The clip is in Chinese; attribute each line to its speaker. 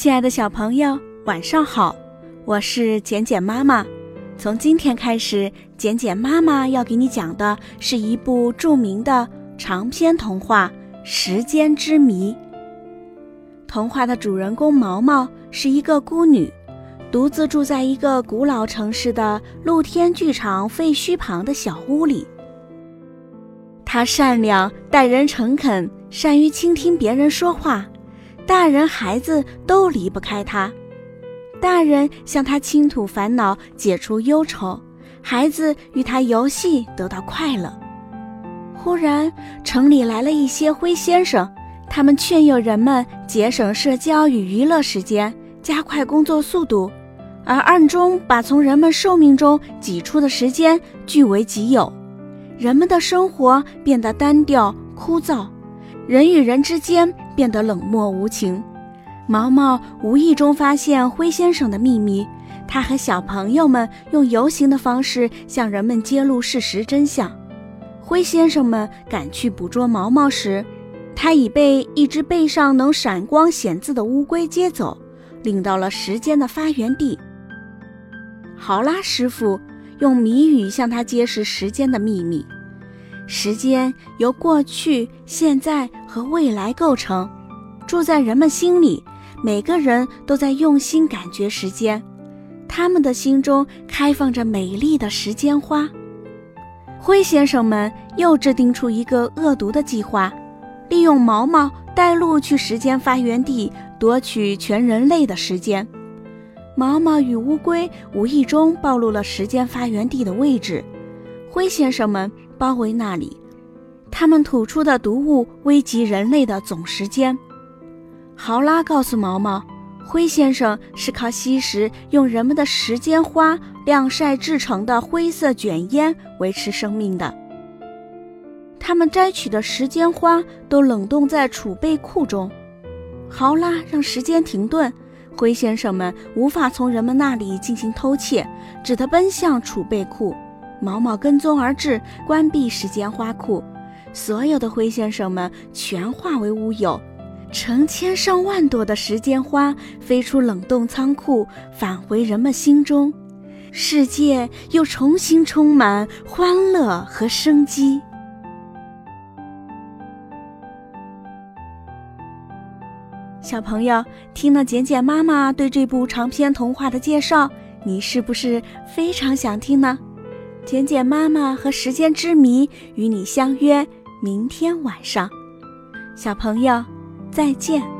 Speaker 1: 亲爱的小朋友，晚上好！我是简简妈妈。从今天开始，简简妈妈要给你讲的是一部著名的长篇童话《时间之谜》。童话的主人公毛毛是一个孤女，独自住在一个古老城市的露天剧场废墟旁的小屋里。她善良，待人诚恳，善于倾听别人说话。大人孩子都离不开他，大人向他倾吐烦恼，解除忧愁；孩子与他游戏，得到快乐。忽然，城里来了一些灰先生，他们劝诱人们节省社交与娱乐时间，加快工作速度，而暗中把从人们寿命中挤出的时间据为己有。人们的生活变得单调枯燥。人与人之间变得冷漠无情。毛毛无意中发现灰先生的秘密，他和小朋友们用游行的方式向人们揭露事实真相。灰先生们赶去捕捉毛毛时，他已被一只背上能闪光显字的乌龟接走，领到了时间的发源地。豪拉师傅用谜语向他揭示时间的秘密。时间由过去、现在和未来构成，住在人们心里。每个人都在用心感觉时间，他们的心中开放着美丽的时间花。灰先生们又制定出一个恶毒的计划，利用毛毛带路去时间发源地夺取全人类的时间。毛毛与乌龟无意中暴露了时间发源地的位置，灰先生们。包围那里，他们吐出的毒物危及人类的总时间。豪拉告诉毛毛，灰先生是靠吸食用人们的时间花晾晒制成的灰色卷烟维持生命的。他们摘取的时间花都冷冻在储备库中。豪拉让时间停顿，灰先生们无法从人们那里进行偷窃，只得奔向储备库。毛毛跟踪而至，关闭时间花库，所有的灰先生们全化为乌有，成千上万朵的时间花飞出冷冻仓库，返回人们心中，世界又重新充满欢乐和生机。小朋友听了简简妈妈对这部长篇童话的介绍，你是不是非常想听呢？简简妈妈和时间之谜与你相约明天晚上，小朋友，再见。